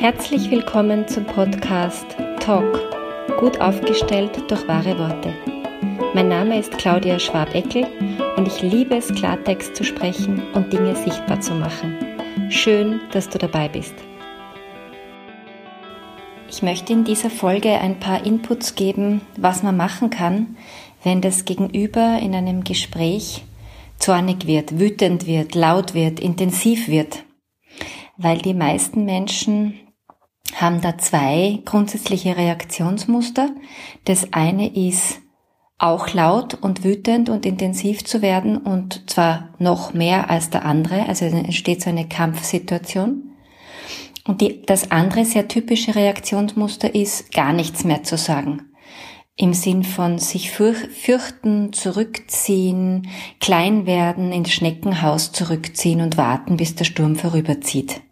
Herzlich willkommen zum Podcast Talk, gut aufgestellt durch wahre Worte. Mein Name ist Claudia Schwabeckel und ich liebe es, Klartext zu sprechen und Dinge sichtbar zu machen. Schön, dass du dabei bist. Ich möchte in dieser Folge ein paar Inputs geben, was man machen kann, wenn das Gegenüber in einem Gespräch zornig wird, wütend wird, laut wird, intensiv wird. Weil die meisten Menschen haben da zwei grundsätzliche Reaktionsmuster. Das eine ist auch laut und wütend und intensiv zu werden und zwar noch mehr als der andere, also entsteht so eine Kampfsituation. Und die, das andere sehr typische Reaktionsmuster ist, gar nichts mehr zu sagen. Im Sinn von sich fürchten, zurückziehen, klein werden, ins Schneckenhaus zurückziehen und warten, bis der Sturm vorüberzieht.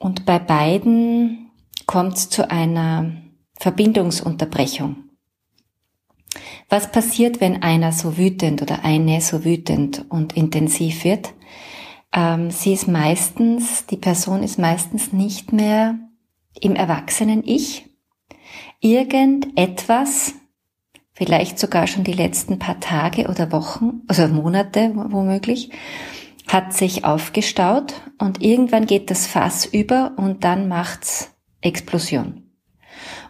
Und bei beiden kommt es zu einer Verbindungsunterbrechung. Was passiert, wenn einer so wütend oder eine so wütend und intensiv wird? Ähm, sie ist meistens, die Person ist meistens nicht mehr im erwachsenen Ich. Irgendetwas, vielleicht sogar schon die letzten paar Tage oder Wochen, also Monate womöglich, hat sich aufgestaut und irgendwann geht das Fass über und dann macht's Explosion.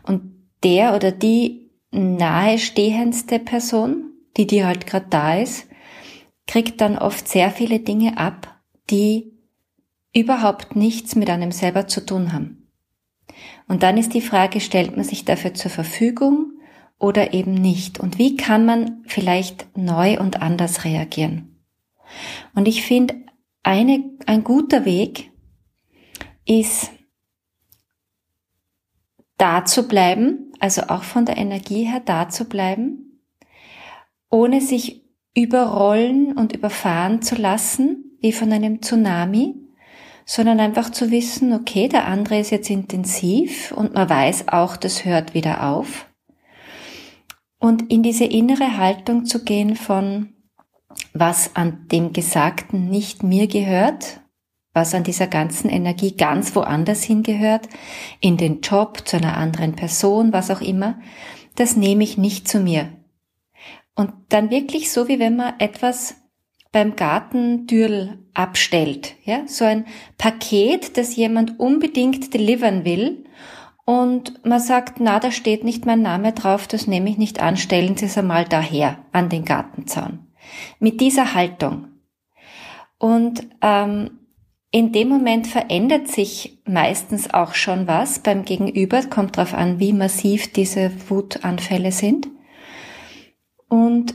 Und der oder die nahestehendste Person, die dir halt gerade da ist, kriegt dann oft sehr viele Dinge ab, die überhaupt nichts mit einem selber zu tun haben. Und dann ist die Frage, stellt man sich dafür zur Verfügung oder eben nicht? Und wie kann man vielleicht neu und anders reagieren? Und ich finde, eine, ein guter Weg ist, da zu bleiben, also auch von der Energie her da zu bleiben, ohne sich überrollen und überfahren zu lassen, wie von einem Tsunami, sondern einfach zu wissen, okay, der andere ist jetzt intensiv und man weiß auch, das hört wieder auf. Und in diese innere Haltung zu gehen von, was an dem Gesagten nicht mir gehört, was an dieser ganzen Energie ganz woanders hingehört, in den Job, zu einer anderen Person, was auch immer, das nehme ich nicht zu mir. Und dann wirklich so, wie wenn man etwas beim Gartentürl abstellt, ja, so ein Paket, das jemand unbedingt delivern will und man sagt, na, da steht nicht mein Name drauf, das nehme ich nicht an, stellen Sie es einmal daher an den Gartenzaun. Mit dieser Haltung. Und ähm, in dem Moment verändert sich meistens auch schon was beim Gegenüber. Kommt darauf an, wie massiv diese Wutanfälle sind. Und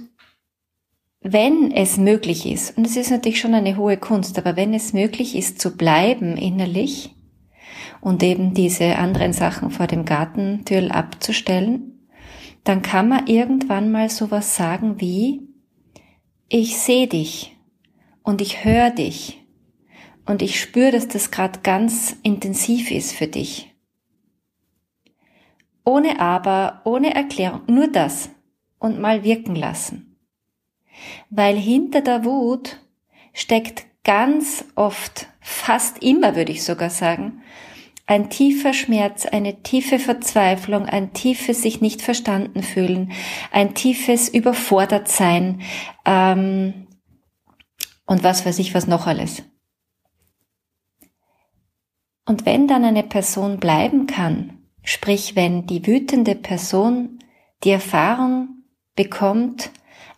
wenn es möglich ist, und es ist natürlich schon eine hohe Kunst, aber wenn es möglich ist zu bleiben innerlich und eben diese anderen Sachen vor dem Gartentür abzustellen, dann kann man irgendwann mal sowas sagen wie, ich sehe dich und ich höre dich und ich spüre, dass das gerade ganz intensiv ist für dich. Ohne aber, ohne Erklärung, nur das und mal wirken lassen. Weil hinter der Wut steckt ganz oft, fast immer würde ich sogar sagen, ein tiefer Schmerz, eine tiefe Verzweiflung, ein tiefes sich nicht verstanden fühlen, ein tiefes Überfordertsein ähm, und was weiß ich was noch alles. Und wenn dann eine Person bleiben kann, sprich wenn die wütende Person die Erfahrung bekommt,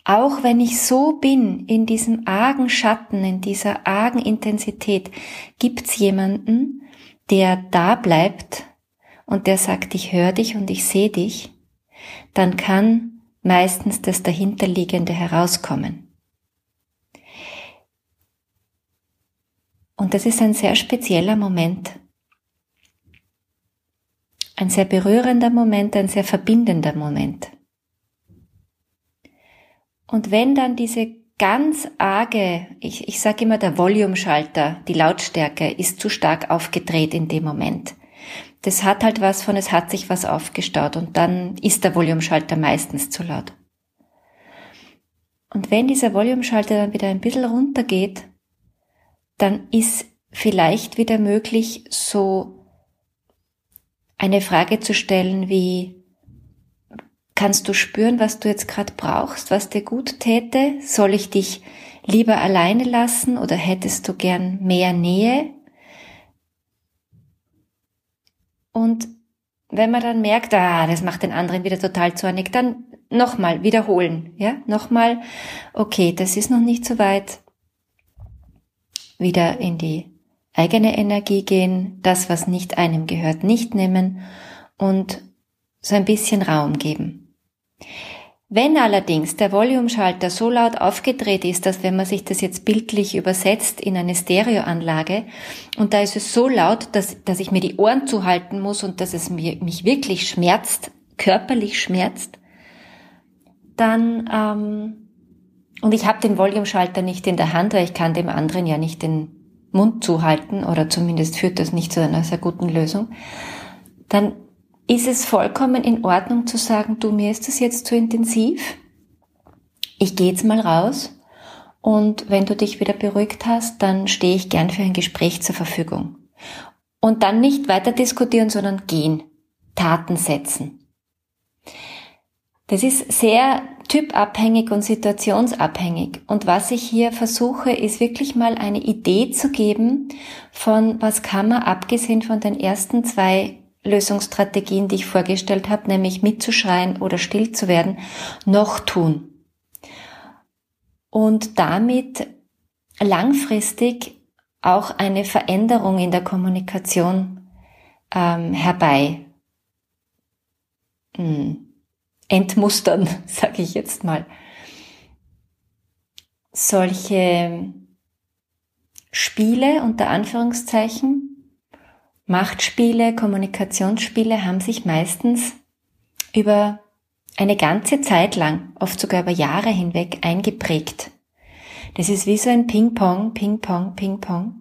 auch wenn ich so bin, in diesem argen Schatten, in dieser argen Intensität, gibt's jemanden, der da bleibt und der sagt, ich höre dich und ich sehe dich, dann kann meistens das dahinterliegende herauskommen. Und das ist ein sehr spezieller Moment. Ein sehr berührender Moment, ein sehr verbindender Moment. Und wenn dann diese ganz arge, ich, ich sage immer der Volumeschalter, die Lautstärke ist zu stark aufgedreht in dem Moment. Das hat halt was von, es hat sich was aufgestaut und dann ist der Volumeschalter meistens zu laut. Und wenn dieser Volumeschalter dann wieder ein bisschen runtergeht, dann ist vielleicht wieder möglich, so eine Frage zu stellen wie, kannst du spüren, was du jetzt gerade brauchst, was dir gut täte? Soll ich dich lieber alleine lassen oder hättest du gern mehr Nähe? Und wenn man dann merkt, ah, das macht den anderen wieder total zornig, dann nochmal wiederholen, ja, nochmal, okay, das ist noch nicht so weit, wieder in die eigene Energie gehen, das, was nicht einem gehört, nicht nehmen und so ein bisschen Raum geben. Wenn allerdings der Volumeschalter so laut aufgedreht ist, dass wenn man sich das jetzt bildlich übersetzt in eine Stereoanlage und da ist es so laut, dass, dass ich mir die Ohren zuhalten muss und dass es mir, mich wirklich schmerzt, körperlich schmerzt, dann ähm, und ich habe den Volumeschalter nicht in der Hand, weil ich kann dem anderen ja nicht den Mund zuhalten oder zumindest führt das nicht zu einer sehr guten Lösung, dann ist es vollkommen in Ordnung zu sagen, du, mir ist das jetzt zu intensiv. Ich gehe jetzt mal raus und wenn du dich wieder beruhigt hast, dann stehe ich gern für ein Gespräch zur Verfügung. Und dann nicht weiter diskutieren, sondern gehen, Taten setzen. Das ist sehr typabhängig und situationsabhängig. Und was ich hier versuche, ist wirklich mal eine Idee zu geben von, was kann man abgesehen von den ersten zwei Lösungsstrategien, die ich vorgestellt habe, nämlich mitzuschreien oder still zu werden, noch tun. Und damit langfristig auch eine Veränderung in der Kommunikation ähm, herbei hm, entmustern, sage ich jetzt mal. Solche Spiele unter Anführungszeichen Machtspiele, Kommunikationsspiele haben sich meistens über eine ganze Zeit lang, oft sogar über Jahre hinweg eingeprägt. Das ist wie so ein Ping-Pong, Ping-Pong, Ping-Pong.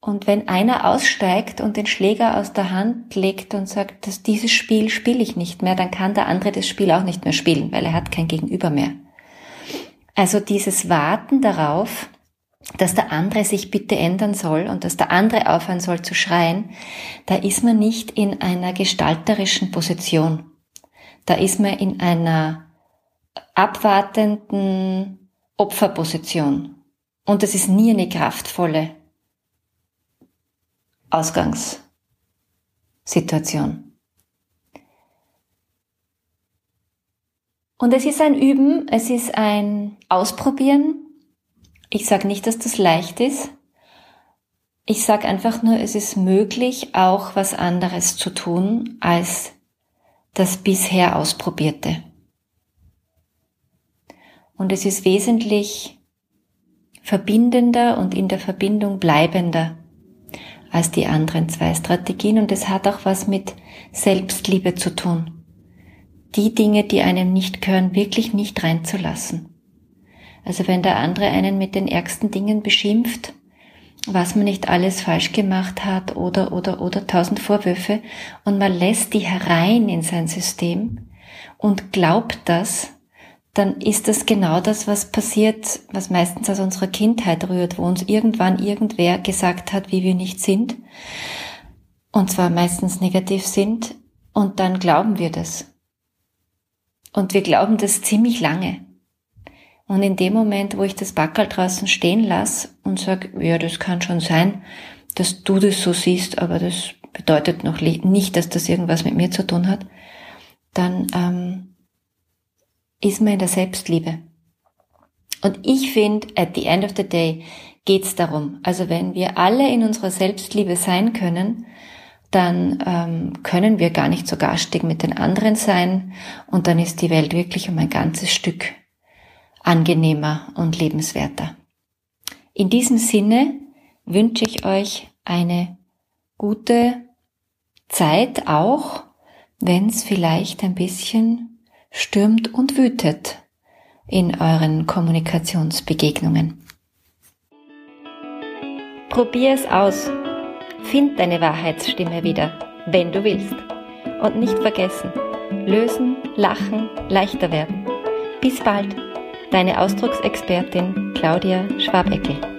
Und wenn einer aussteigt und den Schläger aus der Hand legt und sagt, dass dieses Spiel spiele ich nicht mehr, dann kann der andere das Spiel auch nicht mehr spielen, weil er hat kein Gegenüber mehr. Also dieses Warten darauf, dass der andere sich bitte ändern soll und dass der andere aufhören soll zu schreien, da ist man nicht in einer gestalterischen Position. Da ist man in einer abwartenden Opferposition. Und das ist nie eine kraftvolle Ausgangssituation. Und es ist ein Üben, es ist ein Ausprobieren, ich sage nicht, dass das leicht ist. Ich sage einfach nur, es ist möglich, auch was anderes zu tun als das bisher Ausprobierte. Und es ist wesentlich verbindender und in der Verbindung bleibender als die anderen zwei Strategien. Und es hat auch was mit Selbstliebe zu tun. Die Dinge, die einem nicht gehören, wirklich nicht reinzulassen. Also wenn der andere einen mit den ärgsten Dingen beschimpft, was man nicht alles falsch gemacht hat oder, oder, oder tausend Vorwürfe und man lässt die herein in sein System und glaubt das, dann ist das genau das, was passiert, was meistens aus unserer Kindheit rührt, wo uns irgendwann irgendwer gesagt hat, wie wir nicht sind. Und zwar meistens negativ sind. Und dann glauben wir das. Und wir glauben das ziemlich lange. Und in dem Moment, wo ich das Backerl draußen stehen lasse und sage, ja, das kann schon sein, dass du das so siehst, aber das bedeutet noch nicht, dass das irgendwas mit mir zu tun hat, dann ähm, ist man in der Selbstliebe. Und ich finde, at the end of the day geht's darum. Also wenn wir alle in unserer Selbstliebe sein können, dann ähm, können wir gar nicht so garstig mit den anderen sein und dann ist die Welt wirklich um ein ganzes Stück angenehmer und lebenswerter. In diesem Sinne wünsche ich euch eine gute Zeit, auch wenn es vielleicht ein bisschen stürmt und wütet in euren Kommunikationsbegegnungen. Probier es aus. Find deine Wahrheitsstimme wieder, wenn du willst. Und nicht vergessen, lösen, lachen, leichter werden. Bis bald! Deine Ausdrucksexpertin Claudia Schwabeckel.